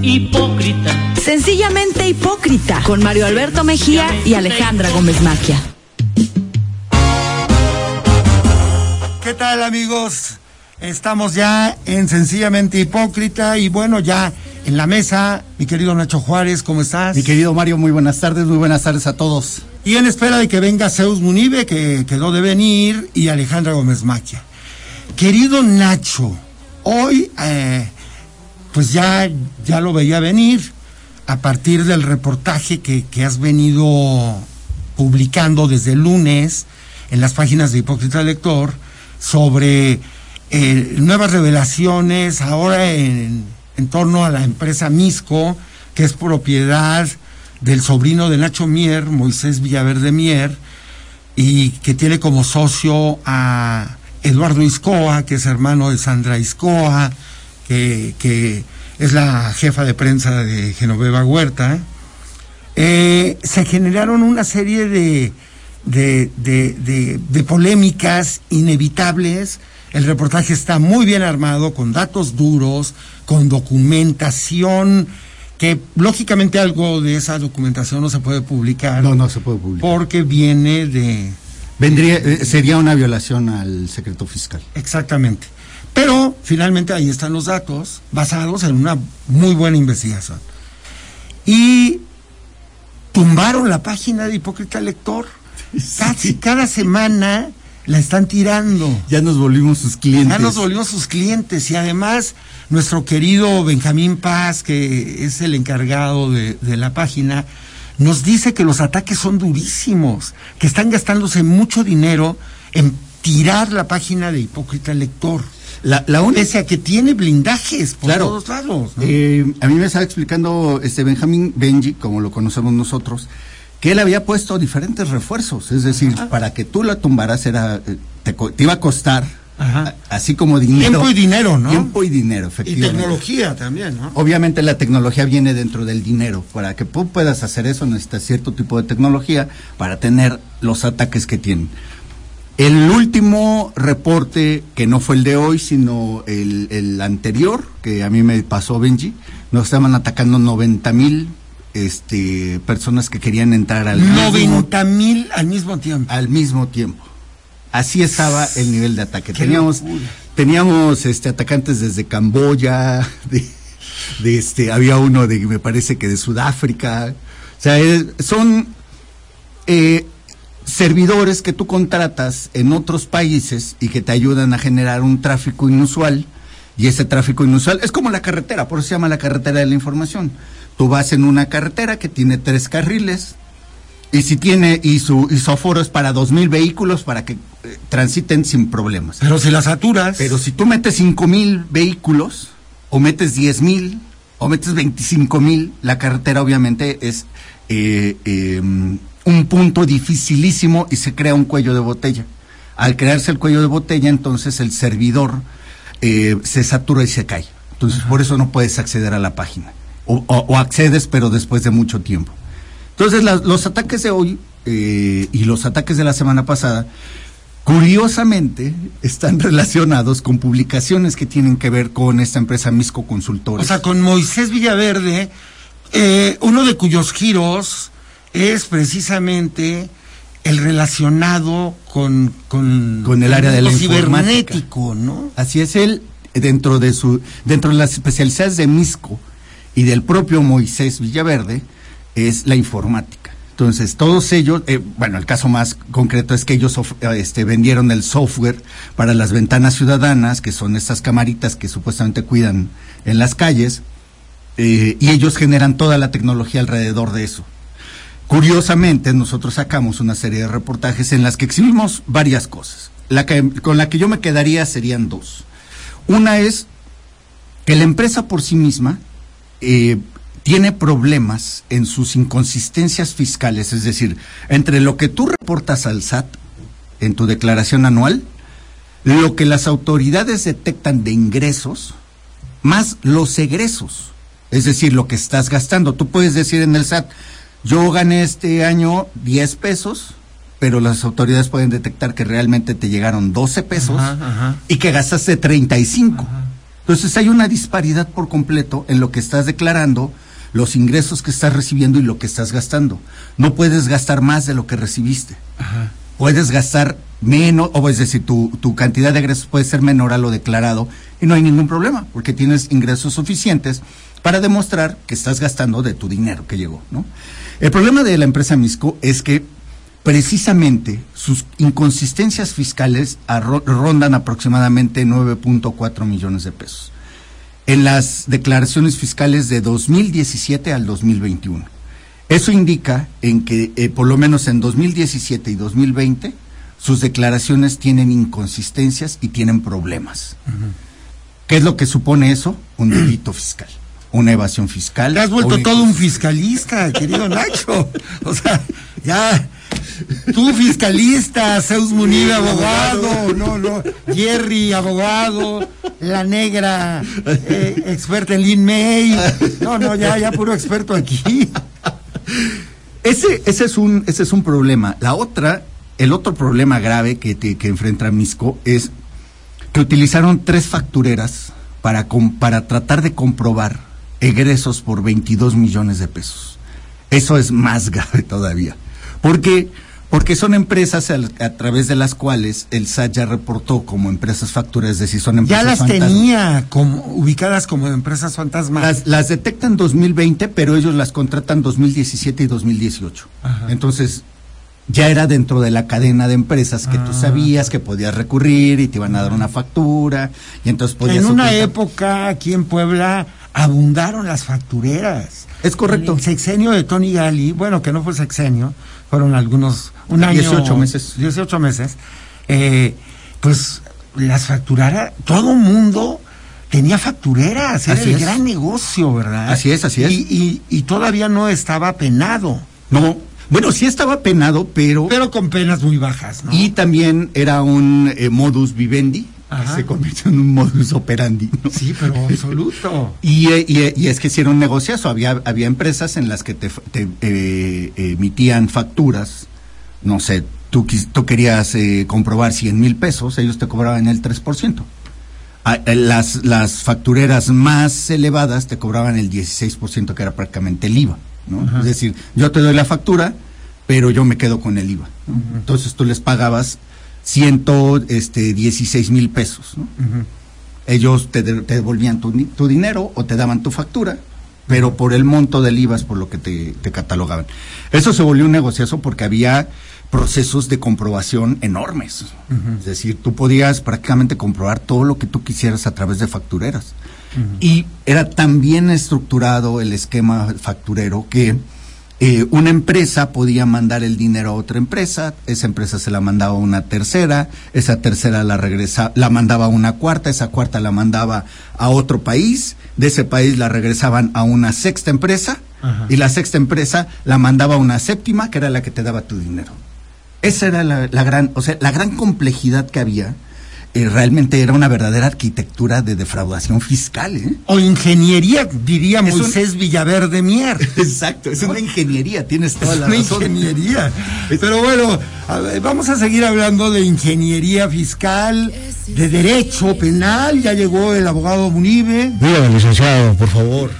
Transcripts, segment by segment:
hipócrita. Sencillamente hipócrita, con Mario Alberto Mejía y Alejandra Gómez Maquia. ¿Qué tal amigos? Estamos ya en Sencillamente Hipócrita y bueno, ya en la mesa, mi querido Nacho Juárez, ¿cómo estás? Mi querido Mario, muy buenas tardes, muy buenas tardes a todos. Y en espera de que venga Zeus Munibe, que quedó de venir, y Alejandra Gómez Maquia. Querido Nacho, hoy eh, pues ya, ya lo veía venir. A partir del reportaje que, que has venido publicando desde el lunes en las páginas de Hipócrita Lector sobre eh, nuevas revelaciones ahora en, en torno a la empresa Misco, que es propiedad del sobrino de Nacho Mier, Moisés Villaverde Mier, y que tiene como socio a Eduardo Iscoa, que es hermano de Sandra Iscoa, que, que es la jefa de prensa de Genoveva Huerta. Eh, se generaron una serie de, de, de, de, de polémicas inevitables. El reportaje está muy bien armado, con datos duros, con documentación, que lógicamente algo de esa documentación no se puede publicar. No, no se puede publicar. Porque viene de... Vendría, eh, sería una violación al secreto fiscal. Exactamente. Pero finalmente ahí están los datos basados en una muy buena investigación. Y tumbaron la página de Hipócrita Lector. Casi cada semana la están tirando. Ya nos volvimos sus clientes. Ya nos volvimos sus clientes y además nuestro querido Benjamín Paz, que es el encargado de, de, la página, nos dice que los ataques son durísimos, que están gastándose mucho dinero en tirar la página de Hipócrita Lector. La, la única... Pese a que tiene blindajes por claro, todos lados. ¿no? Eh, a mí me estaba explicando este Benjamín Benji, como lo conocemos nosotros, que él había puesto diferentes refuerzos, es decir, Ajá. para que tú la tumbaras era te, te iba a costar Ajá. así como dinero. Tiempo y dinero, ¿no? Tiempo y dinero, efectivamente. Y tecnología también, ¿no? Obviamente la tecnología viene dentro del dinero. Para que tú puedas hacer eso necesitas cierto tipo de tecnología para tener los ataques que tienen. El último reporte, que no fue el de hoy, sino el, el anterior, que a mí me pasó Benji, nos estaban atacando 90 mil este, personas que querían entrar al 90 mil al mismo tiempo. Al mismo tiempo. Así estaba el nivel de ataque. Qué teníamos locura. teníamos este, atacantes desde Camboya, de, de, este, había uno de, me parece que de Sudáfrica. O sea, es, son eh, servidores que tú contratas en otros países y que te ayudan a generar un tráfico inusual. Y ese tráfico inusual es como la carretera, por eso se llama la carretera de la información. Tú vas en una carretera que tiene tres carriles y si tiene y su, y su aforo es para dos mil vehículos para que eh, transiten sin problemas. Pero si las saturas. Pero si tú metes cinco mil vehículos o metes diez mil o metes veinticinco mil, la carretera obviamente es eh, eh, un punto dificilísimo y se crea un cuello de botella. Al crearse el cuello de botella, entonces el servidor eh, se satura y se cae. Entonces, Ajá. por eso no puedes acceder a la página. O, o, o, accedes, pero después de mucho tiempo. Entonces, la, los ataques de hoy eh, y los ataques de la semana pasada, curiosamente, están relacionados con publicaciones que tienen que ver con esta empresa Misco Consultores. O sea, con Moisés Villaverde, eh, uno de cuyos giros es precisamente el relacionado con, con, con el área de la cibernético, ¿no? Así es él dentro de su dentro de las especialidades de Misco y del propio Moisés Villaverde es la informática. Entonces, todos ellos, eh, bueno, el caso más concreto es que ellos este, vendieron el software para las ventanas ciudadanas, que son estas camaritas que supuestamente cuidan en las calles, eh, y ellos generan toda la tecnología alrededor de eso. Curiosamente, nosotros sacamos una serie de reportajes en las que exhibimos varias cosas. La que, con la que yo me quedaría serían dos. Una es que la empresa por sí misma eh, tiene problemas en sus inconsistencias fiscales, es decir, entre lo que tú reportas al SAT en tu declaración anual, lo que las autoridades detectan de ingresos, más los egresos, es decir, lo que estás gastando. Tú puedes decir en el SAT, yo gané este año 10 pesos, pero las autoridades pueden detectar que realmente te llegaron 12 pesos ajá, ajá. y que gastaste 35. Ajá. Entonces hay una disparidad por completo en lo que estás declarando, los ingresos que estás recibiendo y lo que estás gastando. No puedes gastar más de lo que recibiste. Puedes gastar menos, o es decir, tu, tu cantidad de ingresos puede ser menor a lo declarado y no hay ningún problema, porque tienes ingresos suficientes para demostrar que estás gastando de tu dinero que llegó, ¿no? El problema de la empresa Misco es que precisamente sus inconsistencias fiscales rondan aproximadamente 9.4 millones de pesos en las declaraciones fiscales de 2017 al 2021. Eso indica en que eh, por lo menos en 2017 y 2020 sus declaraciones tienen inconsistencias y tienen problemas. ¿Qué es lo que supone eso? Un delito fiscal una evasión fiscal. Te has vuelto todo un fiscalista, querido Nacho. O sea, ya, tú fiscalista, Zeus Munir abogado, no, no, Jerry abogado, la negra eh, experta en Lin May. No, no, ya, ya puro experto aquí. Ese, ese es un, ese es un problema. La otra, el otro problema grave que, que enfrenta Misco es que utilizaron tres factureras para, para tratar de comprobar egresos por 22 millones de pesos. Eso es más grave todavía. Porque, porque son empresas a, través de las cuales el SAT ya reportó como empresas facturas, es decir, son empresas Ya las tenía como, ubicadas como empresas fantasmas. Las, las detectan 2020, pero ellos las contratan 2017 y 2018. Entonces, ya era dentro de la cadena de empresas que tú ah. sabías que podías recurrir y te iban a dar una factura y entonces podías... En una época aquí en Puebla abundaron las factureras. Es correcto. El sexenio de Tony Gali, bueno, que no fue sexenio, fueron algunos, un año. 18 meses. 18 meses. Eh, pues las facturaras, todo mundo tenía factureras, era el gran negocio, ¿verdad? Así es, así es. Y, y, todavía no estaba penado. No, bueno, sí estaba penado, pero... Pero con penas muy bajas, ¿no? Y también era un eh, modus vivendi, se convirtió en un modus operandi. Sí, pero absoluto. y, eh, eh, y, es que hicieron negocios, había, había empresas en las que te, eh, emitían facturas, no sé, tú, tú querías comprobar 100 mil pesos, ellos te cobraban el 3%. Ah, las, las factureras más elevadas te cobraban el 16%, que era prácticamente el IVA. ¿no? Es decir, yo te doy la factura, pero yo me quedo con el IVA. Entonces tú les pagabas ciento este, dieciséis mil pesos. Ellos te, devolvían tu, dinero o te daban tu factura, pero por el monto del IVA es por lo que te, catalogaban. Eso se volvió un negociazo porque había procesos de comprobación enormes. Es decir, tú podías prácticamente comprobar todo lo que tú quisieras a través de factureras. Y era tan bien estructurado el esquema facturero que eh, una empresa podía mandar el dinero a otra empresa, esa empresa se la mandaba a una tercera, esa tercera la regresa, la mandaba a una cuarta, esa cuarta la mandaba a otro país, de ese país la regresaban a una sexta empresa y la sexta empresa la mandaba a una séptima, que era la que te daba tu dinero. Esa era la, la gran, o sea, la gran complejidad que había realmente era una verdadera arquitectura de defraudación fiscal. ¿eh? O ingeniería, diría Moisés Villaverde Mier. Exacto, es una ingeniería, tienes toda la una ingeniería. Pero bueno, vamos a seguir hablando de ingeniería fiscal, de derecho penal. Ya llegó el abogado Munibe. Dígame, licenciado, por favor.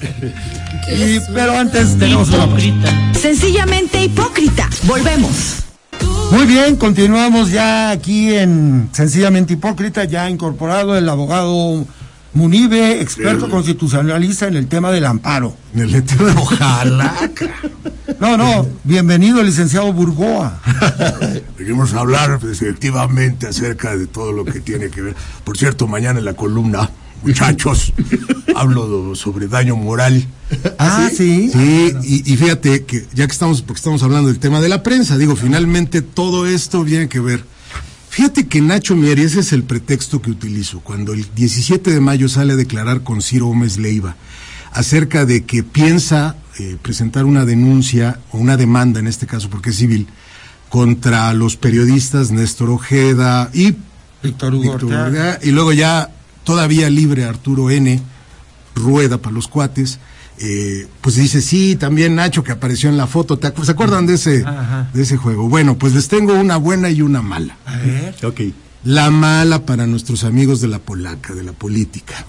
pero antes tenemos una... Sencillamente hipócrita. Volvemos. Muy bien, continuamos ya aquí en Sencillamente Hipócrita, ya incorporado el abogado Munibe, experto constitucionalista en el tema del amparo. En el tema de ojalá. No, no, bienvenido, licenciado Burgoa. Venimos a hablar efectivamente acerca de todo lo que tiene que ver. Por cierto, mañana en la columna muchachos, hablo sobre daño moral. Ah, sí. Sí, y, fíjate que ya que estamos, porque estamos hablando del tema de la prensa, digo, finalmente todo esto tiene que ver. Fíjate que Nacho Mieri, ese es el pretexto que utilizo, cuando el 17 de mayo sale a declarar con Ciro Gómez Leiva acerca de que piensa eh, presentar una denuncia o una demanda, en este caso porque es civil, contra los periodistas Néstor Ojeda y Víctor Hugo, y luego ya todavía libre Arturo N. Rueda para los cuates. Eh, pues dice, sí, también Nacho que apareció en la foto. ¿Se acuerdan de ese, de ese juego? Bueno, pues les tengo una buena y una mala. A ver. Ok. La mala para nuestros amigos de la polaca, de la política.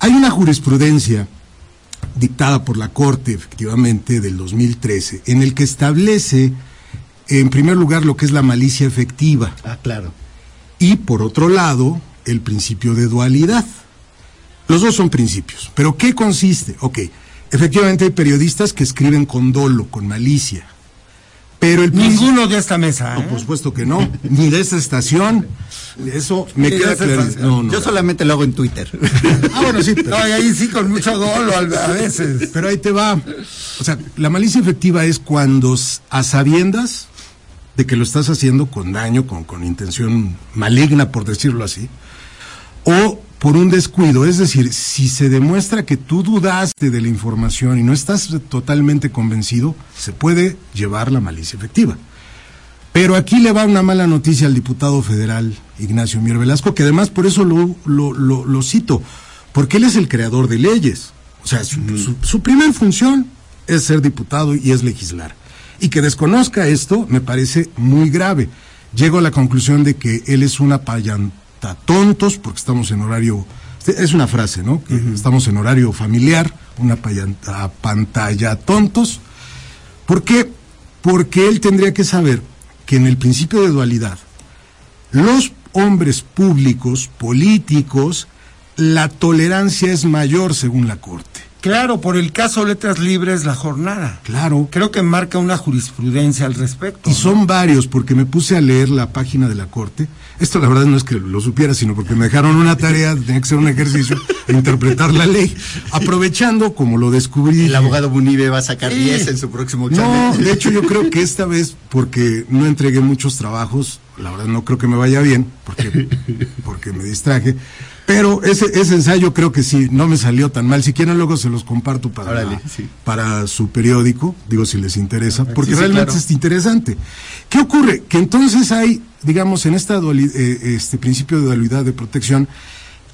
Hay una jurisprudencia dictada por la Corte, efectivamente, del 2013, en el que establece, en primer lugar, lo que es la malicia efectiva. Ah, claro. Y, por otro lado, el principio de dualidad. Los dos son principios. ¿Pero qué consiste? Ok, efectivamente hay periodistas que escriben con dolo, con malicia. Pero el Ninguno de esta mesa. No, ¿eh? por supuesto que no. Ni de esta estación. Eso me queda claro. No, no. Yo solamente lo hago en Twitter. Ah, bueno, sí, pero, No, y ahí sí con mucho dolo a veces. pero ahí te va. O sea, la malicia efectiva es cuando a sabiendas de que lo estás haciendo con daño, con, con intención maligna, por decirlo así, o por un descuido. Es decir, si se demuestra que tú dudaste de la información y no estás totalmente convencido, se puede llevar la malicia efectiva. Pero aquí le va una mala noticia al diputado federal Ignacio Mier Velasco, que además por eso lo, lo, lo- lo cito, porque él es el creador de leyes. O sea, su, su, su primera función es ser diputado y es legislar. Y que desconozca esto me parece muy grave. Llego a la conclusión de que él es una tontos, porque estamos en horario, es una frase, ¿no? Que Estamos en horario familiar, una payanta pantalla tontos. ¿Por qué? Porque él tendría que saber que en el principio de dualidad, los hombres públicos, políticos, la tolerancia es mayor según la Corte. Claro, por el caso Letras Libres, la jornada. Claro. Creo que marca una jurisprudencia al respecto. Y ¿no? son varios, porque me puse a leer la página de la Corte. Esto la verdad no es que lo supiera, sino porque me dejaron una tarea, tenía que ser un ejercicio de interpretar la ley. Aprovechando, como lo descubrí. El abogado Munive va a sacar Sí. 10 en su próximo No, examen. de hecho yo creo que esta vez, porque no entregué muchos trabajos, la verdad no creo que me vaya bien, porque, porque me distraje. Pero ese, ese ensayo creo que sí, no me salió tan mal. Si quieren luego se los comparto para, Órale, sí. para su periódico, digo si les interesa, porque Sí, sí, realmente claro. es interesante. ¿Qué ocurre? Que entonces hay, digamos, en esta duali- eh, este principio de dualidad de protección,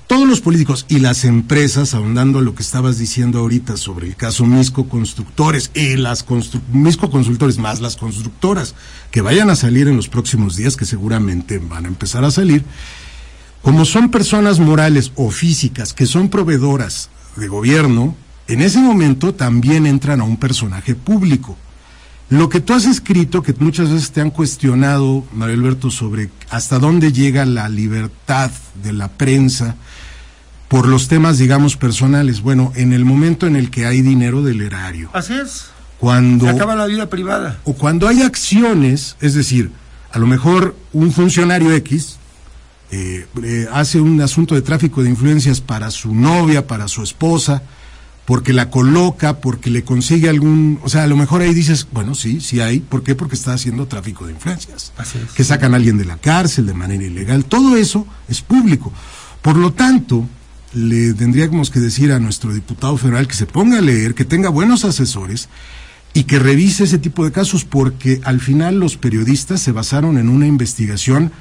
todos los políticos y las empresas, ahondando a lo que estabas diciendo ahorita sobre el caso Misco Constructores y las constru- Misco Consultores más las constructoras que vayan a salir en los próximos días, que seguramente van a empezar a salir, como son personas morales o físicas que son proveedoras de gobierno, en ese momento también entran a un personaje público. Lo que tú has escrito, que muchas veces te han cuestionado, Mario Alberto, sobre hasta dónde llega la libertad de la prensa por los temas, digamos, personales. Bueno, en el momento en el que hay dinero del erario, Así es. cuando Se acaba la vida privada. o cuando hay acciones, es decir, a lo mejor un funcionario X eh, eh, hace un asunto de tráfico de influencias para su novia, para su esposa, porque la coloca, porque le consigue algún, o sea, a lo mejor ahí dices, bueno, sí, sí hay, ¿por qué? Porque está haciendo tráfico de influencias, Así es. que sacan a alguien de la cárcel de manera ilegal, todo eso es público. Por lo tanto, le tendríamos que decir a nuestro diputado federal que se ponga a leer, que tenga buenos asesores y que revise ese tipo de casos, porque al final los periodistas se basaron en una investigación,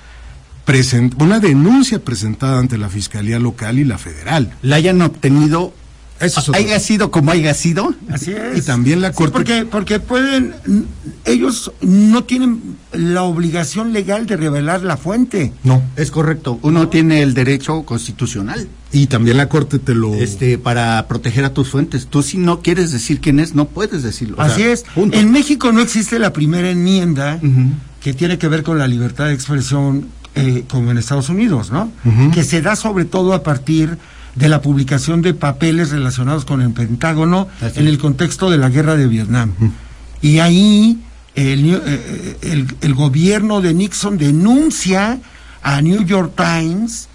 una denuncia presentada ante la Fiscalía Local y la Federal. La hayan obtenido, Eso es otro- haya sido como haya sido. Así es. Y también la Sí, Corte- porque, porque pueden, ellos no tienen la obligación legal de revelar la fuente. No. Es correcto. Uno tiene el derecho constitucional Y también la Corte te lo... este, para proteger a tus fuentes. Tú si no quieres decir quién es, no puedes decirlo. O Así sea, es. punto. En México no existe la primera enmienda que tiene que ver con la libertad de expresión eh, como en Estados Unidos, ¿no? Que se da sobre todo a partir de la publicación de papeles relacionados con el Pentágono Así en el contexto de la guerra de Vietnam. Y ahí el, New- eh, el- el gobierno de Nixon denuncia a New York Times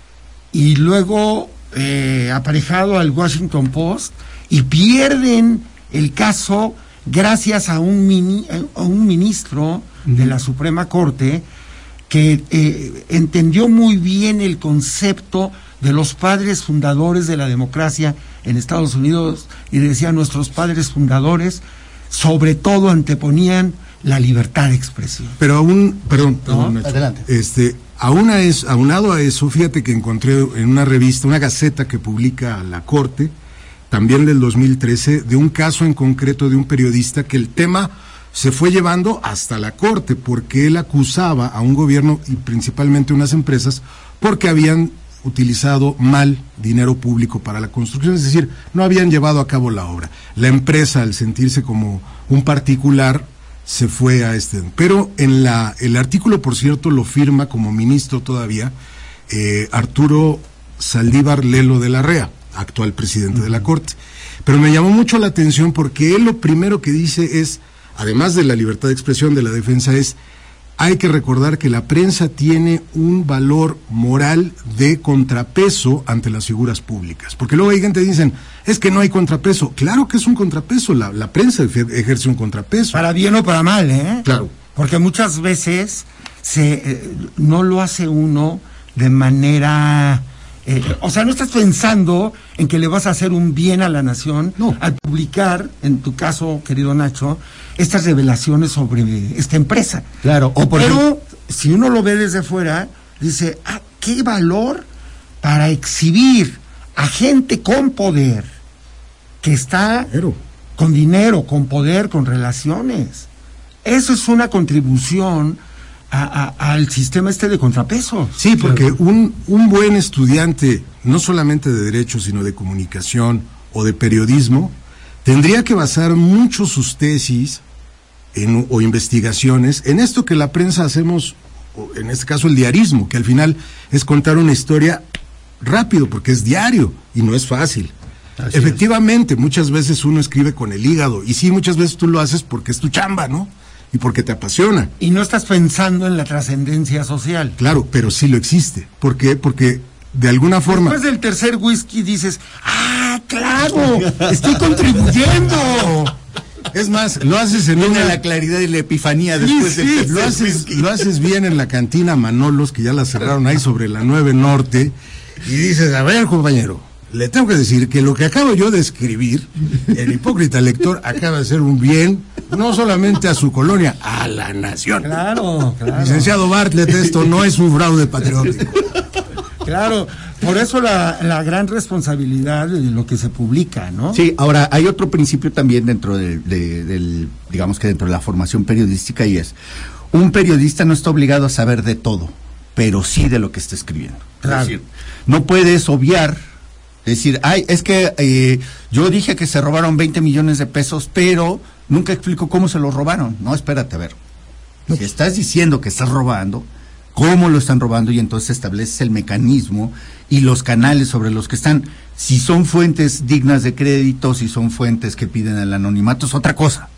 y luego eh, aparejado al Washington Post y pierden el caso gracias a un, mini- a un ministro de la Suprema Corte que eh, entendió muy bien el concepto de los padres fundadores de la democracia en Estados Unidos y decía nuestros padres fundadores sobre todo anteponían la libertad de expresión. Pero aún, perdón, perdón, No, adelante. Este, aún a eso, aunado a eso, fíjate que encontré en una revista, una gaceta que publica la Corte, también del 2013, de un caso en concreto de un periodista que el tema se fue llevando hasta la Corte, porque él acusaba a un gobierno y principalmente unas empresas, porque habían utilizado mal dinero público para la construcción, es decir, no habían llevado a cabo la obra. La empresa, al sentirse como un particular, se fue a este. Pero en la, el artículo, por cierto, lo firma como ministro todavía eh, Arturo Saldívar Lelo de la Rea, actual presidente de la Corte. Pero me llamó mucho la atención porque él lo primero que dice es, además de la libertad de expresión de la defensa, es hay que recordar que la prensa tiene un valor moral de contrapeso ante las figuras públicas. Porque luego hay gente que dicen, es que no hay contrapeso. Claro que es un contrapeso, la, la prensa ejerce un contrapeso. Para bien o para mal, ¿eh? Claro. Porque muchas veces se, eh, no lo hace uno de manera... eh, o sea, no estás pensando en que le vas a hacer un bien a la nación No. al publicar, en tu caso, querido Nacho, estas revelaciones sobre esta empresa. Claro, o por Pero si uno lo ve desde fuera, dice, ah, qué valor para exhibir a gente con poder, que está Pero, con dinero, con poder, con relaciones. Eso es una contribución a- a- al sistema este de contrapesos. Sí, porque un, un buen estudiante, no solamente de derecho, sino de comunicación o de periodismo, tendría que basar mucho sus tesis en- o investigaciones en esto que la prensa hacemos, en este caso el diarismo, que al final es contar una historia rápido, porque es diario y no es fácil. Así Efectivamente, muchas veces uno escribe con el hígado, y sí, muchas veces tú lo haces porque es tu chamba, ¿no? Y porque te apasiona. Y no estás pensando en la trascendencia social. Claro, pero sí lo existe. ¿Por qué? Porque de alguna forma... Después del tercer whisky dices, ah, claro, estoy contribuyendo. Es más, lo haces en Viene una... la claridad y la epifanía Sí, después sí, del Lo haces, lo haces bien en la cantina Manolos, que ya la cerraron ahí sobre la 9 Norte, y dices, a ver, compañero, le tengo que decir que lo que acabo yo de escribir, el hipócrita lector acaba de hacer un bien, no solamente a su colonia, a la nación. Claro, claro. Licenciado Bartlett, esto no es un fraude patriótico. Claro, por eso la, la gran responsabilidad de lo que se publica, ¿no? Sí, ahora hay otro principio también dentro de- de- del, digamos que dentro de la formación periodística y es, un periodista no está obligado a saber de todo, pero sí de lo que está escribiendo. Claro. Es decir, no puedes obviar, decir, ay, es que eh, yo dije que se robaron 20 millones de pesos, pero nunca explico cómo se los robaron. No, espérate, a ver. Si estás diciendo que estás robando, cómo lo están robando y entonces estableces el mecanismo y los canales sobre los que están. Si son fuentes dignas de crédito, si son fuentes que piden el anonimato, es otra cosa.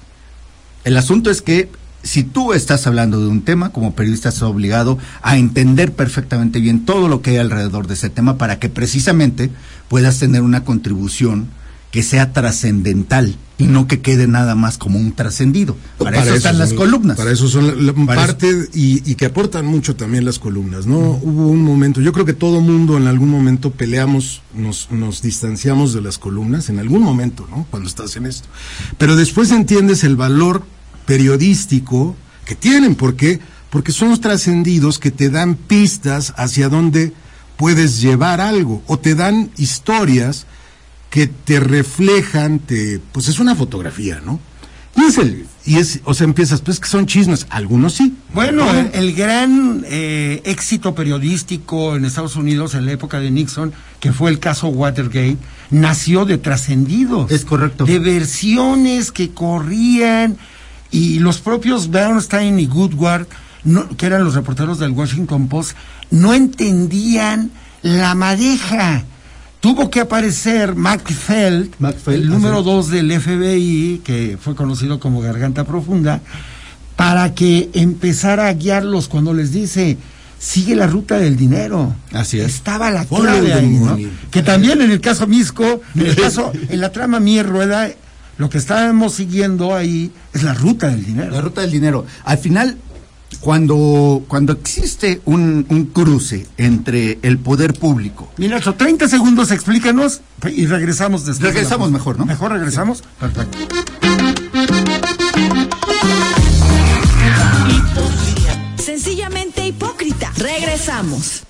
El asunto es que si tú estás hablando de un tema, como periodista estás obligado a entender perfectamente bien todo lo que hay alrededor de ese tema para que precisamente puedas tener una contribución que sea trascendental y no que quede nada más como un trascendido. Para, eso están son- las columnas. Para eso son la- la- Para parte y, y que aportan mucho también las columnas, ¿no? Hubo un momento, yo creo que todo mundo en algún momento peleamos, nos, nos distanciamos de las columnas, en algún momento, ¿no? Cuando estás en esto. Pero después entiendes el valor periodístico que tienen, ¿por qué? Porque son los trascendidos que te dan pistas hacia dónde puedes llevar algo, o te dan historias que te reflejan, te, pues es una fotografía, ¿no? Y es el, y es, o sea, empiezas, pues que son chismes, algunos sí. Bueno, el gran eh, éxito periodístico en Estados Unidos en la época de Nixon, que fue el caso Watergate, nació de trascendidos. Es correcto. De versiones que corrían y los propios Bernstein y Goodward, no- que eran los reporteros del Washington Post, no entendían la madeja. Tuvo que aparecer McFeld, el número dos del FBI, que fue conocido como Garganta Profunda, para que empezara a guiarlos cuando les dice, sigue la ruta del dinero. Así es. Estaba la clave ahí, ¿no? Que también en el caso Misco, en el caso, en la trama Mier Rueda, lo que estábamos siguiendo ahí es la ruta del dinero. La ruta del dinero. Al final, cuando, cuando existe un, un cruce entre el poder público, Mira, Nacho, 30 segundos, explícanos y regresamos después. Regresamos mejor, ¿no? Mejor regresamos. Perfecto. Sencillamente hipócrita. Regresamos.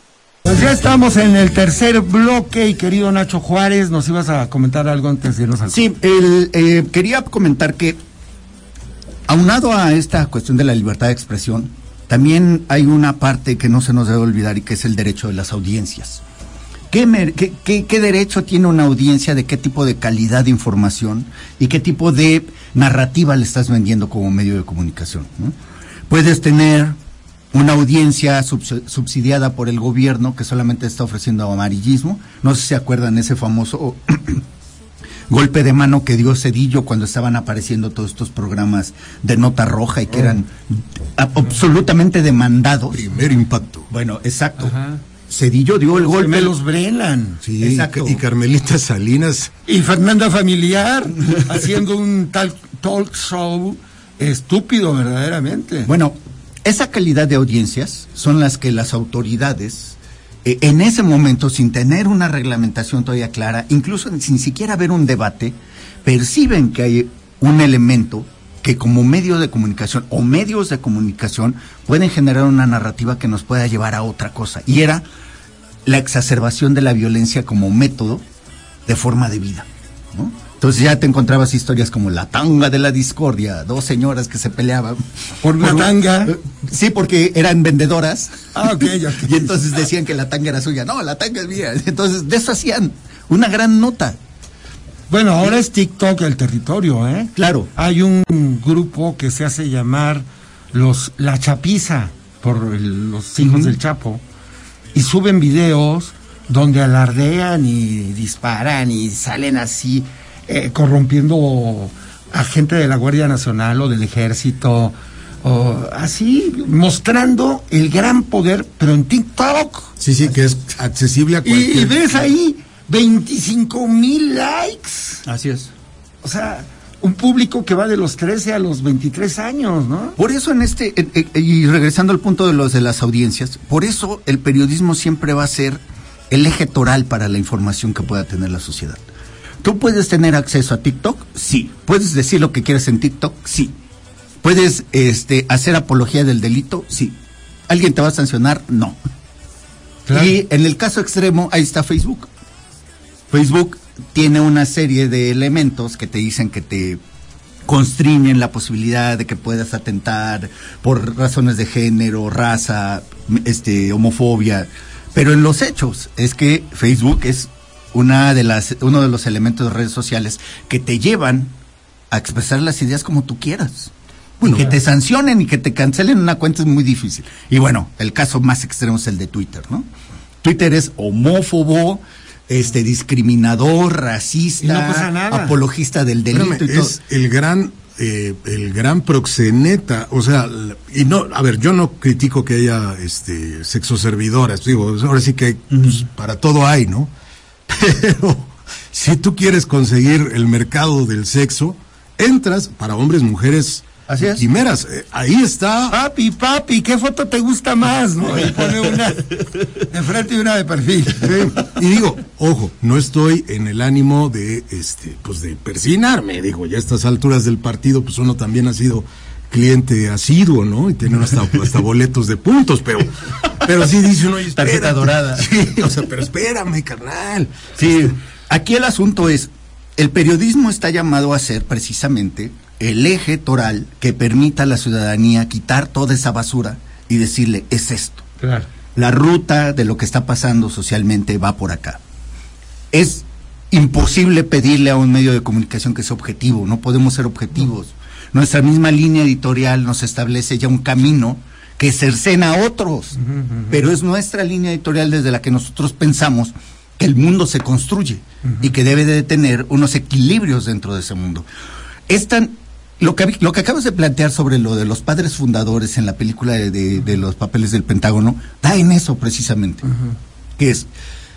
Pues ya estamos en el tercer bloque y querido Nacho Juárez, nos ibas a comentar algo antes de irnos al Sí, el, eh, quería comentar que, aunado a esta cuestión de la libertad de expresión, también hay una parte que no se nos debe olvidar y que es el derecho de las audiencias. ¿Qué, mer- qué- qué- qué derecho tiene una audiencia de qué tipo de calidad de información y qué tipo de narrativa le estás vendiendo como medio de comunicación? ¿no? Puedes tener una audiencia subs- subsidiada por el gobierno que solamente está ofreciendo amarillismo. No sé si se acuerdan ese famoso golpe de mano que dio Cedillo cuando estaban apareciendo todos estos programas de nota roja y que eran a- absolutamente demandados. Primer impacto. Bueno, exacto. Cedillo dio el golpe. Gemelos Brennan. Sí, Exacto. y Carmelita Salinas. Y Fernanda Familiar haciendo un tal talk show estúpido verdaderamente. Bueno, esa calidad de audiencias son las que las autoridades, eh, en ese momento, sin tener una reglamentación todavía clara, incluso sin siquiera haber un debate, perciben que hay un elemento que como medio de comunicación o medios de comunicación pueden generar una narrativa que nos pueda llevar a otra cosa. Y era la exacerbación de la violencia como método de forma de vida. ¿no? Entonces ya te encontrabas historias como la tanga de la discordia, dos señoras que se peleaban. Por una un- tanga. Eh, Sí, porque eran vendedoras. Ah, ok, ok. Y entonces decían que la tanga era suya. No, la tanga es mía. Entonces de eso hacían una gran nota. Bueno, ahora es TikTok el territorio, ¿eh? Claro. Hay un grupo que se hace llamar los La Chapiza por el- los hijos del Chapo y suben videos donde alardean y disparan y salen así eh, corrompiendo a gente de la Guardia Nacional o del Ejército o así mostrando el gran poder, pero en TikTok. Sí, sí, que es accesible a Y, cualquier. y ves ahí 25 mil likes. Así es. O sea, un público que va de los 13 a los 23 años, ¿no? Por eso en este, en- en- y regresando al punto de los de las audiencias, por eso el periodismo siempre va a ser el eje toral para la información que pueda tener la sociedad. ¿Tú puedes tener acceso a TikTok? Sí. ¿Puedes decir lo que quieres en TikTok? Sí. ¿Puedes este, hacer apología del delito? Sí. ¿Alguien te va a sancionar? No. Claro. Y en el caso extremo, ahí está Facebook. Facebook tiene una serie de elementos que te dicen que te constriñen la posibilidad de que puedas atentar por razones de género, raza, este, homofobia. Pero en los hechos es que Facebook es una de las, uno de los elementos de redes sociales que te llevan a expresar las ideas como tú quieras. y que te sancionen y que te cancelen una cuenta es muy difícil. Y bueno, el caso más extremo es el de Twitter, ¿no? Twitter es homófobo, este discriminador, racista, no apologista del delito Espérame, y todo. es el gran eh, el gran proxeneta, o sea, y no, a ver, yo no critico que haya este sexoservidoras, digo, ahora sí que pues, para todo hay, ¿no? Pero si tú quieres conseguir el mercado del sexo, entras para hombres, mujeres, Así es. quimeras, eh, ahí está. Papi, papi, ¿qué foto te gusta más? ¿no? Y pone una de frente y una de perfil. Y digo, ojo, no estoy en el ánimo de, este, pues de persinarme, digo, ya a estas alturas del partido, pues uno también ha sido cliente asiduo, ¿no? Y tiene hasta, hasta boletos de puntos, pero, pero sí dice uno, "Oye, Tarjeta espérate". dorada. Sí, o sea, pero espérame, carnal. Sí, aquí el asunto es, el periodismo está llamado a ser precisamente el eje toral que permita a la ciudadanía quitar toda esa basura y decirle, es esto. Claro. La ruta de lo que está pasando socialmente va por acá. Es imposible pedirle a un medio de comunicación que sea objetivo, no podemos ser objetivos. Nuestra misma línea editorial nos establece ya un camino que cercena a otros, pero es nuestra línea editorial desde la que nosotros pensamos que el mundo se construye y que debe de tener unos equilibrios dentro de ese mundo. Es tan, lo que, lo que acabas de plantear sobre lo de los padres fundadores en la película de, de- de los papeles del Pentágono, da en eso precisamente. Que es,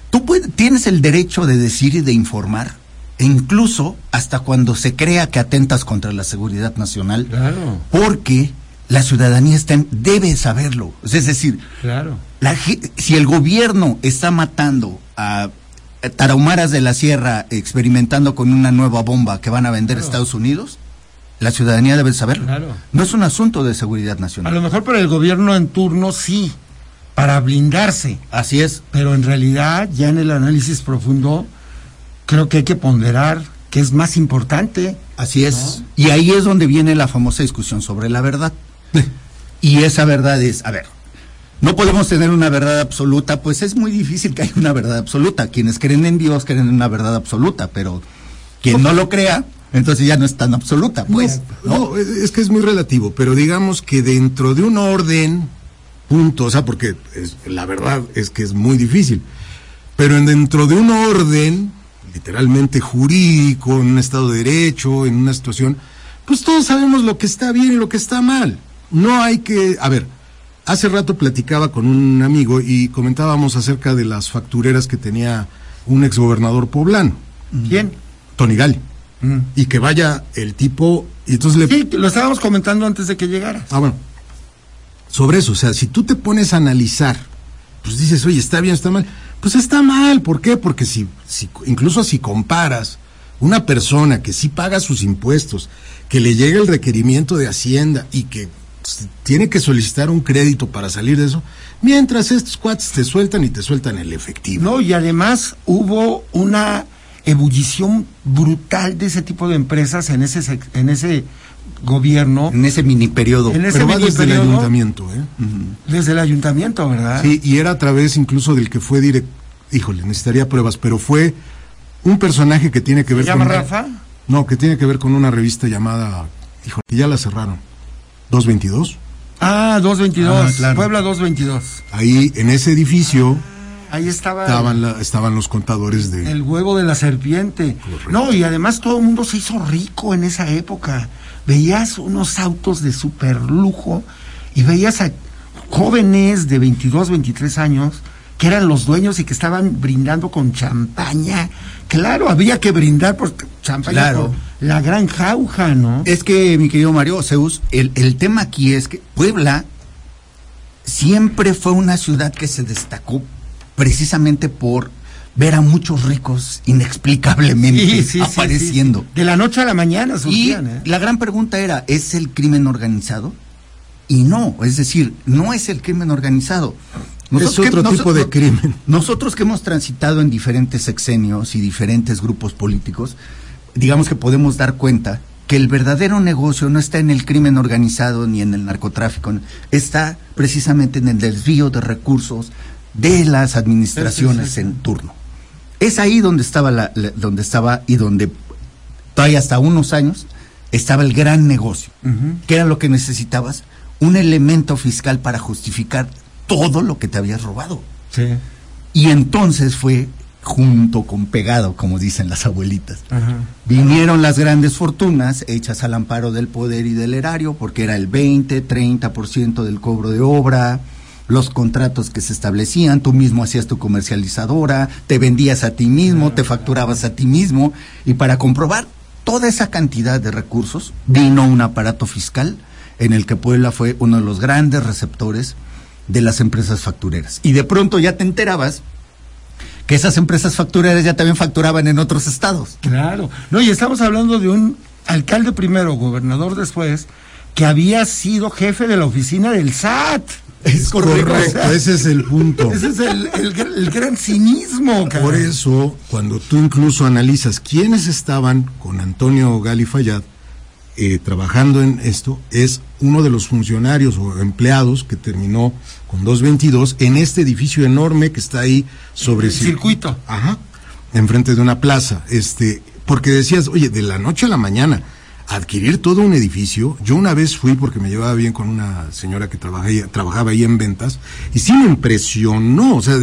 tú puedes- tienes el derecho de decir y de informar, e incluso hasta cuando se crea que atentas contra la seguridad nacional, Claro. porque la ciudadanía está en- debe saberlo. Es decir, Claro. la si el gobierno está matando a a tarahumaras de la sierra experimentando con una nueva bomba que van a vender a Estados Unidos, la ciudadanía debe saberlo. Claro. No es un asunto de seguridad A nacional. lo mejor para el gobierno en turno sí, para blindarse. Así es. Pero en realidad, ya en el análisis profundo, creo que hay que ponderar qué es más importante. Así es. Y ahí es donde viene la famosa discusión sobre la verdad. y esa verdad es, a ver, no podemos tener una verdad absoluta, pues es muy difícil que haya una verdad absoluta. Quienes creen en Dios creen en una verdad absoluta, pero quien no lo crea, entonces ya no es tan absoluta, pues. No, es que es muy relativo, pero digamos que dentro de un orden, punto, o sea, porque es- la verdad es que es muy difícil, pero en dentro de un orden, literalmente jurídico, en un Estado de Derecho, en una situación, pues todos sabemos lo que está bien y lo que está mal. No hay que, a ver, hace rato platicaba con un amigo y comentábamos acerca de las factureras que tenía un exgobernador poblano, ¿Quién? Tony Gali, y que vaya el tipo, y entonces le... Sí, lo estábamos comentando antes de que llegaras. Ah, bueno. Sobre eso, o sea, si tú te pones a analizar, pues dices, oye, está bien, está mal. Pues está mal, ¿por qué? Porque si, si incluso si comparas una persona que sí paga sus impuestos, que le llega el requerimiento de Hacienda y que pues, tiene que solicitar un crédito para salir de eso, mientras estos cuates te sueltan y te sueltan el efectivo. No, y además hubo una ebullición brutal de ese tipo de empresas en ese en ese gobierno, En ese mini periodo. En ese Pero va mini desde el ayuntamiento, ¿eh? desde el ayuntamiento, ¿verdad? Sí, y era a través incluso del que fue direct... Híjole, necesitaría pruebas, pero fue un personaje que tiene que ¿Se ver llama con... Rafa? No, que tiene que ver con una revista llamada... Híjole, que ya la cerraron. 222. Ah, 222, Ah, claro. Puebla 222. Ahí, en ese edificio, Ahí estaba estaban, la- estaban los contadores de... el huevo de la serpiente. Correcto. No, y además todo el mundo se hizo rico en esa época. Veías unos autos de super lujo y veías a jóvenes de 22, 23 años que eran los dueños y que estaban brindando con champaña. Claro, había que brindar por champaña Claro. por la gran jauja, ¿no? Es que, mi querido Mario Zeus, el, el tema aquí es que Puebla siempre fue una ciudad que se destacó precisamente por ver a muchos ricos inexplicablemente Sí, sí, sí, apareciendo. sí. De la noche a la mañana Y surgían, ¿eh? la gran pregunta era, ¿es el crimen organizado? Y no, es decir, no es el crimen organizado. Es otro tipo de crimen. Nosotros que hemos transitado en diferentes sexenios y diferentes grupos políticos, digamos que podemos dar cuenta que el verdadero negocio no está en el crimen organizado ni en el narcotráfico, está precisamente en el desvío de recursos de las administraciones Sí, sí, sí. en turno. Es ahí donde estaba la, la- donde estaba y donde todavía hasta unos años estaba el gran negocio, que era lo que necesitabas, un elemento fiscal para justificar todo lo que te habías robado. Sí. Y entonces fue junto con pegado, como dicen las abuelitas. Ajá. Vinieron las grandes fortunas hechas al amparo del poder y del erario, porque era el 20, 30% del cobro de obra, los contratos que se establecían, tú mismo hacías tu comercializadora, te vendías a ti mismo, te facturabas a ti mismo, y para comprobar toda esa cantidad de recursos, vino un aparato fiscal en el que Puebla fue uno de los grandes receptores de las empresas factureras. Y de pronto ya te enterabas que esas empresas factureras ya también facturaban en otros estados. Claro. No, y estamos hablando de un alcalde primero, gobernador después, que había sido jefe de la oficina del SAT. Es Correcto, ese es el punto. Ese es el, el gr- el gran cinismo, caray. Por eso, cuando tú incluso analizas quiénes estaban con Antonio Gali Fayad eh, trabajando en esto, es uno de los funcionarios o empleados que terminó con 222 en este edificio enorme que está ahí sobre El circuito. Ajá. Enfrente de una plaza. Este, porque decías, oye, de la noche a la mañana, adquirir todo un edificio. Yo una vez fui porque me llevaba bien con una señora que trabajaba trabajaba ahí en ventas y sí me impresionó. O sea,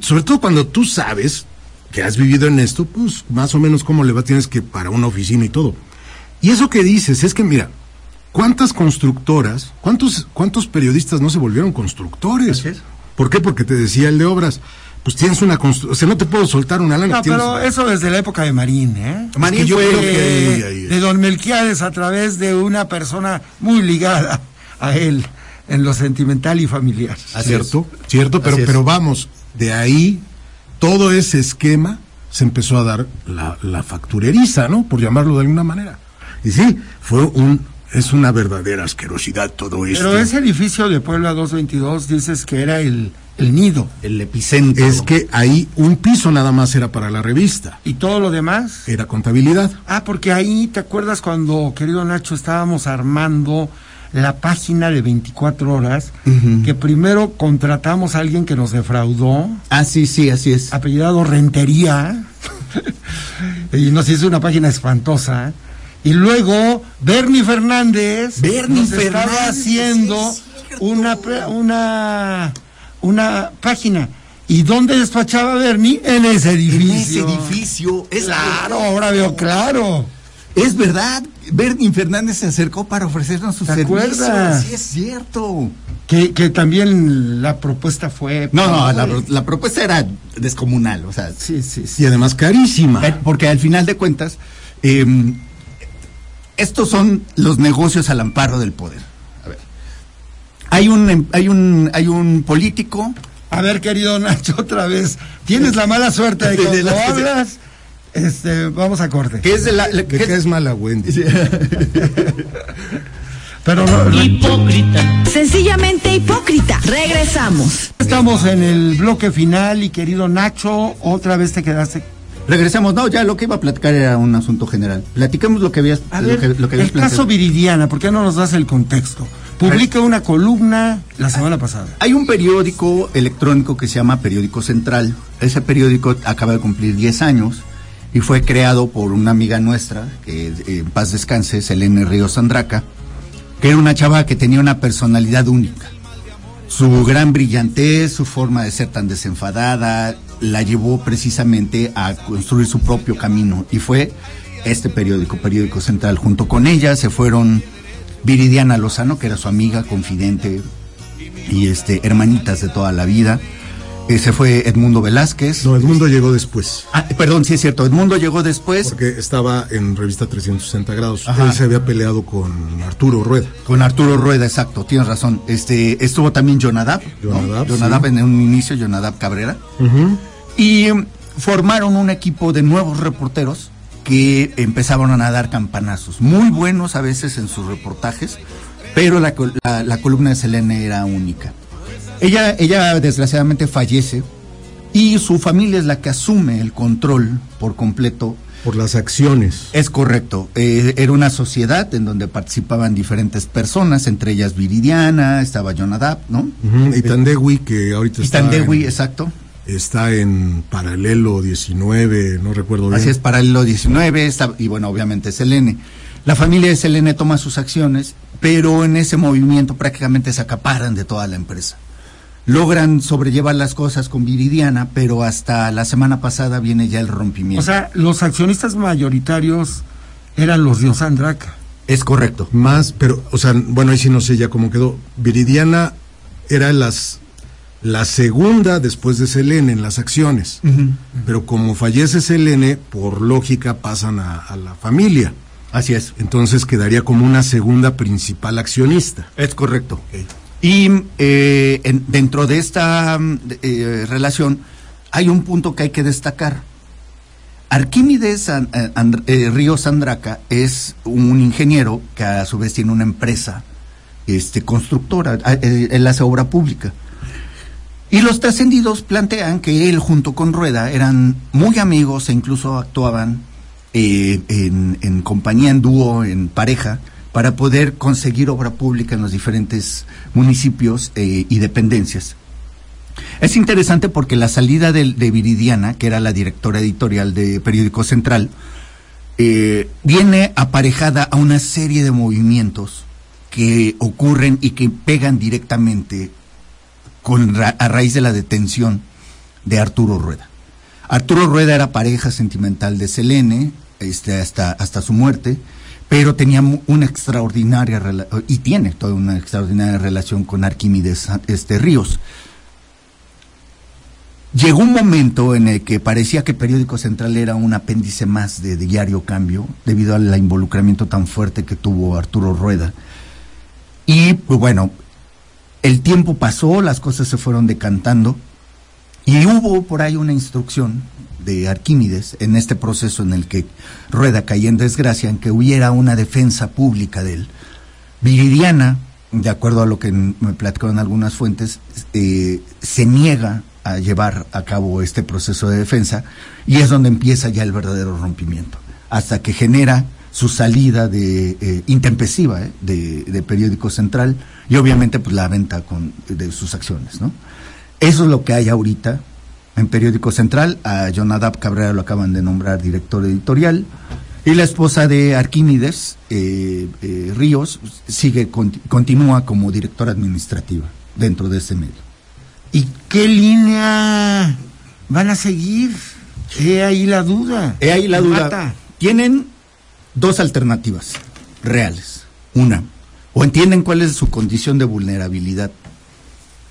sobre todo cuando tú sabes que has vivido en esto, pues más o menos cómo le va tienes que para una oficina y todo. Y eso que dices es que mira, ¿cuántas constructoras, cuántos, cuántos periodistas no se volvieron constructores? ¿Por qué? Porque te decía el de obras, pues tienes una construcción, o sea, no te puedo soltar una lana. No, tienes- pero eso desde la época de Marín, ¿eh? Marín Es que yo fue creo que de Don Melquiades a través de una persona muy ligada a él en lo sentimental y familiar. Así cierto, es. cierto, pero, pero vamos, de ahí todo ese esquema se empezó a dar la, la factureriza, ¿no? Por llamarlo de alguna manera. Y sí, fue un, es una verdadera asquerosidad todo esto. Pero ese edificio de Puebla 222 dices que era el, el nido. El epicentro. Es que ahí un piso nada más era para la revista, ¿Y todo lo demás? era contabilidad. Ah, porque ahí, ¿te acuerdas cuando, querido Nacho, estábamos armando la página de 24 horas, que primero contratamos a alguien que nos defraudó, Ah, sí, sí, así es. apellidado Rentería, y nos hizo una página espantosa. Y luego Bernie Fernández Bernie nos estaba haciendo es una, una, una página. ¿Y dónde despachaba Bernie? En ese En edificio. ese edificio. Es Claro, ahora veo claro. Es verdad, Bernie Fernández se acercó para ofrecernos sus ¿Te servicios. acuerdas? Sí, es cierto. Que, que también la propuesta fue... No, no, la, la propuesta era descomunal, o sea, Sí, sí, sí. Y además carísima. Eh, Porque al final de cuentas, eh, estos son los negocios al amparo del poder. Hay un, em- hay un, hay un político. A ver, querido Nacho, otra vez. Tienes la mala suerte de que De cuando hablas, este, vamos a corte. Es de la. ¿De qué es- es mala Wendy? Pero no- no- Hipócrita. Sencillamente hipócrita. Regresamos. estamos en el bloque final y querido Nacho, otra vez te quedaste. Regresamos. No, ya lo que iba a platicar era un asunto general. Platiquemos lo que habías. A lo ver, que, lo que habías el caso. Viridiana, ¿por qué no nos das el contexto? Publica una columna la semana pasada. Hay un periódico electrónico que se llama Periódico Central. Ese periódico acaba de cumplir 10 años y fue creado por una amiga nuestra, que eh, en paz descanse, Selene Ríos Andraca, que era una chava que tenía una personalidad única. Su gran brillantez, su forma de ser tan desenfadada, la llevó precisamente a construir su propio camino. Y fue este periódico, Periódico Central. Junto con ella se fueron Viridiana Lozano, que era su amiga, confidente y este hermanitas de toda la vida. Eh, se fue Edmundo Velázquez. No, Edmundo llegó después. Ah, perdón, sí es cierto. Edmundo llegó después Porque estaba en revista 360 grados. Ajá. Él se había peleado con Arturo Rueda. con Arturo Rueda, exacto. Tienes razón. Este estuvo también Jonadab. ¿no? Jonadab, Jonadab sí. en un inicio, Jonadab Cabrera. Y em, formaron un equipo de nuevos reporteros que empezaron a dar campanazos, muy buenos a veces en sus reportajes, pero la, la- la columna de Selene era única. Ella, ella desgraciadamente fallece y su familia es la que asume el control por completo. Por las acciones. Es correcto, eh, era una sociedad en donde participaban diferentes personas, entre ellas Viridiana, estaba Jonadab, ¿no? Y Tandewi, que ahorita Y está, Tandewi, en, exacto. Está en paralelo 19, no recuerdo bien. Así es, paralelo 19, está- y bueno, obviamente Selene. La familia de Selene toma sus acciones, pero en ese movimiento prácticamente se acaparan de toda la empresa. Logran sobrellevar las cosas con Viridiana, pero hasta la semana pasada viene ya el rompimiento. O sea, los accionistas mayoritarios eran los de Osandraca. es correcto. Más, pero, o sea, bueno, ahí sí no sé ya cómo quedó. Viridiana era las la segunda después de Selene en las acciones. Pero como fallece Selene, por lógica pasan a, a la familia. Así es. Entonces quedaría como una segunda principal accionista. Es correcto. Y eh, en- dentro de esta mm, eh, relación hay un punto que hay que destacar. Arquímedes An- eh, And- eh, Ríos Andraca es un ingeniero que a su vez tiene una empresa este, constructora, ah, él hace obra pública. Y los trascendidos plantean que él junto con Rueda eran muy amigos e incluso actuaban eh, en, compañía, en dúo, en pareja, para poder conseguir obra pública en los diferentes municipios eh, y dependencias. Es interesante porque la salida de, de Viridiana, que era la directora editorial de Periódico Central, eh, viene aparejada a una serie de movimientos que ocurren y que pegan directamente con ra- a raíz de la detención de Arturo Rueda. Arturo Rueda era pareja sentimental de Selene este, hasta, hasta su muerte, pero tenía una extraordinaria y tiene toda una extraordinaria relación con Arquímedes este, Ríos. Llegó un momento en el que parecía que Periódico Central era un apéndice más de, de Diario Cambio, debido al involucramiento tan fuerte que tuvo Arturo Rueda. Y pues bueno, el tiempo pasó, las cosas se fueron decantando y hubo por ahí una instrucción de Arquímedes en este proceso en el que Rueda caía en desgracia, en que hubiera una defensa pública de él. Viridiana, de acuerdo a lo que me platicaron algunas fuentes, eh, se niega a llevar a cabo este proceso de defensa y es donde empieza ya el verdadero rompimiento, hasta que genera su salida de eh, intempesiva eh, de, de, Periódico Central y obviamente pues la venta con, de sus acciones, ¿no? Eso es lo que hay ahorita en Periódico Central. A Jonadab Cabrera lo acaban de nombrar director editorial. Y la esposa de Arquímedes, eh, eh, Ríos, sigue, continúa como directora administrativa dentro de ese medio. ¿Y qué línea van a seguir? He ahí la duda. He ahí la duda. Tienen dos alternativas reales. Una, o entienden cuál es su condición de vulnerabilidad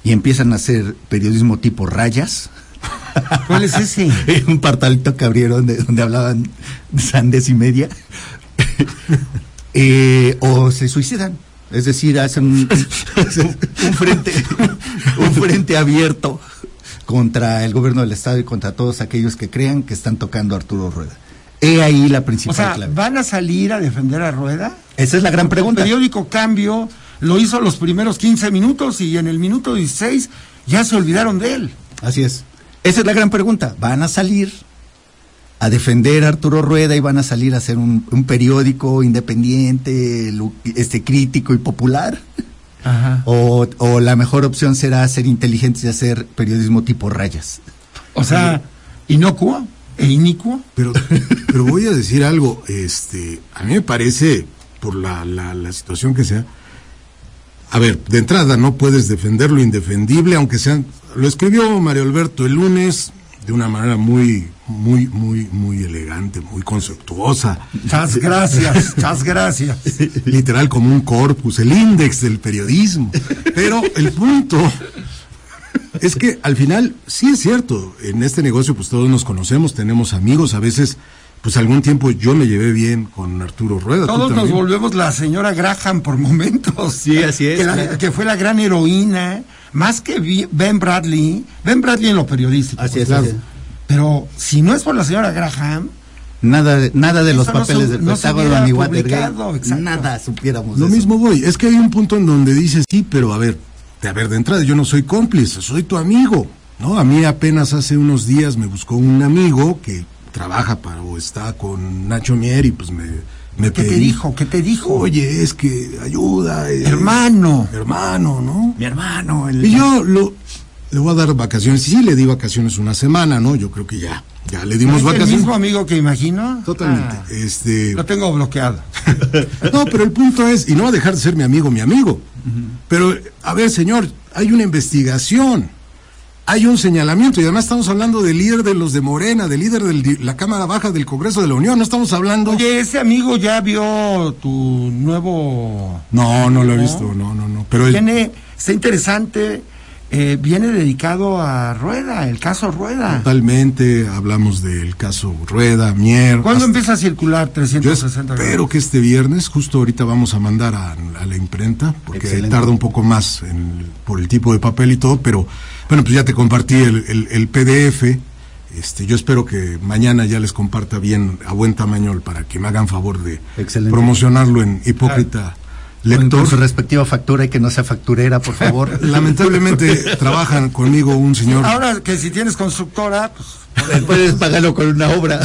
y empiezan a hacer periodismo tipo rayas. ¿Cuál es ese? un partalito que abrieron de, donde hablaban sandes y media. Eh, o se suicidan. Es decir, hacen un, frente, un frente abierto contra el gobierno del Estado y contra todos aquellos que crean que están tocando a Arturo Rueda. He ahí la principal o sea, ¿Van a salir a defender a Rueda? Esa es la gran pregunta. El periódico Cambio lo hizo los primeros 15 minutos y en el minuto 16 ya se olvidaron de él. Así es. Esa es la gran pregunta. ¿Van a salir a defender a Arturo Rueda y van a salir a hacer un, periódico independiente, este crítico y popular? O, la mejor opción será ser inteligentes y hacer periodismo tipo rayas. O sea, inocuo e inicuo. Pero, pero voy a decir algo, este, a mí me parece, por la, la, la situación que sea, a ver, de entrada no puedes defender lo indefendible, aunque sean, lo escribió Mario Alberto el lunes de una manera muy, muy, muy, muy elegante, muy conceptuosa. Muchas gracias, muchas gracias. Literal como un corpus, el índice del periodismo. Pero el punto es que al final, sí es cierto, en este negocio pues todos nos conocemos, tenemos amigos, a veces pues algún tiempo yo me llevé bien con Arturo Rueda. Todos nos volvemos la señora Graham por momentos. Sí, así es. Que, fue la gran heroína, más que Ben Bradley, Ben Bradley en lo periodístico. Así es, claro. Pero si no es por la señora Graham, Nada de, nada de los papeles del Pentágono ni Watergate. Nada supiéramos. Lo mismo voy. Es que hay un punto en donde dices, sí, pero a ver, a ver, de entrada yo no soy cómplice, soy tu amigo. ¿no? A mí apenas hace unos días me buscó un amigo que trabaja para o está con Nacho Mier y pues me, me ¿Qué te dijo? ¿Qué te dijo? Oye, es que ayuda. Hermano. Hermano, ¿no? Mi hermano. Y yo lo, le voy a dar vacaciones. Sí, le di vacaciones una semana, ¿no? Yo creo que ya. Ya le dimos vacaciones. ¿El mismo amigo que imagino? Totalmente. Ah, este... Lo tengo bloqueado. no, pero el punto es, y no va a dejar de ser mi amigo, mi amigo. Pero, a ver, señor, hay una investigación hay un señalamiento y además estamos hablando del líder de los de Morena, del líder de la Cámara Baja del Congreso de la Unión, no estamos hablando... Oye, ese amigo ya vio tu nuevo... No, no lo he visto, no, no, no, pero... Viene, está interesante, eh, viene dedicado a Rueda, el caso Rueda. Totalmente, hablamos del caso Rueda, Mier... ¿Cuándo empieza a circular 360 Yo espero que este viernes, justo ahorita vamos a mandar a, la imprenta, porque tarda un poco más por el tipo de papel y todo, pero bueno, pues ya te compartí el, PDF. Este, yo espero que mañana ya les comparta bien a buen tamaño para que me hagan favor de promocionarlo en Hipócrita. Lector. Con su respectiva factura y que no sea facturera, por favor. Lamentablemente trabajan conmigo un señor. Ahora que si tienes constructora, pues puedes pagarlo con una obra.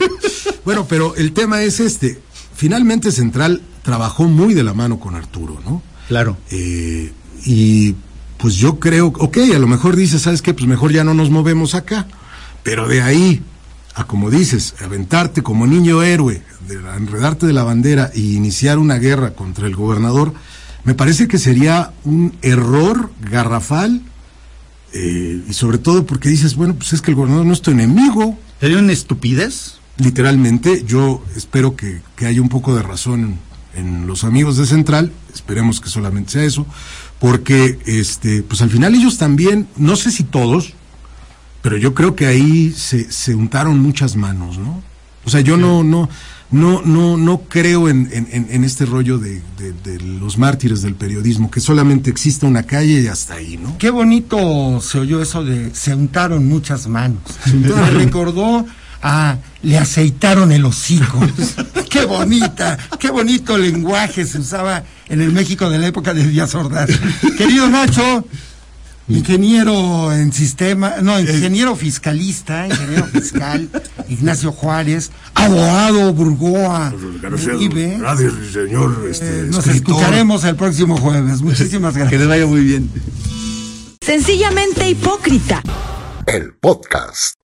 bueno, pero el tema es este. Finalmente Central trabajó muy de la mano con Arturo, ¿no? Claro. Eh, y pues yo creo, ok, a lo mejor dices, ¿sabes qué? Pues mejor ya no nos movemos acá. Pero de ahí a, como dices, aventarte como niño héroe, de, enredarte de la bandera e iniciar una guerra contra el gobernador, me parece que sería un error garrafal. Eh, y sobre todo porque dices, bueno, pues es que el gobernador no es tu enemigo. ¿Sería una estupidez? Literalmente, yo espero que, que haya un poco de razón en los amigos de Central, esperemos que solamente sea eso, porque este, pues al final ellos también, no sé si todos, pero yo creo que ahí se, se untaron muchas manos, ¿no? O sea, yo no, no, no, no, no creo en, en, este rollo de, de, los mártires del periodismo, que solamente existe una calle y hasta ahí, ¿no? Qué bonito se oyó eso de se untaron muchas manos. Me recordó a le aceitaron el hocico. qué bonita, qué bonito lenguaje se usaba en el México de la época de Díaz Ordaz. Querido Nacho, Ingeniero en sistema, no, ingeniero fiscalista, ingeniero fiscal, Ignacio Juárez, abogado Burgoa. Uribe. gracias, señor. Este, Eh, nos escritor. escucharemos el próximo jueves. Muchísimas Que gracias. les vaya muy bien. Sencillamente hipócrita. El podcast.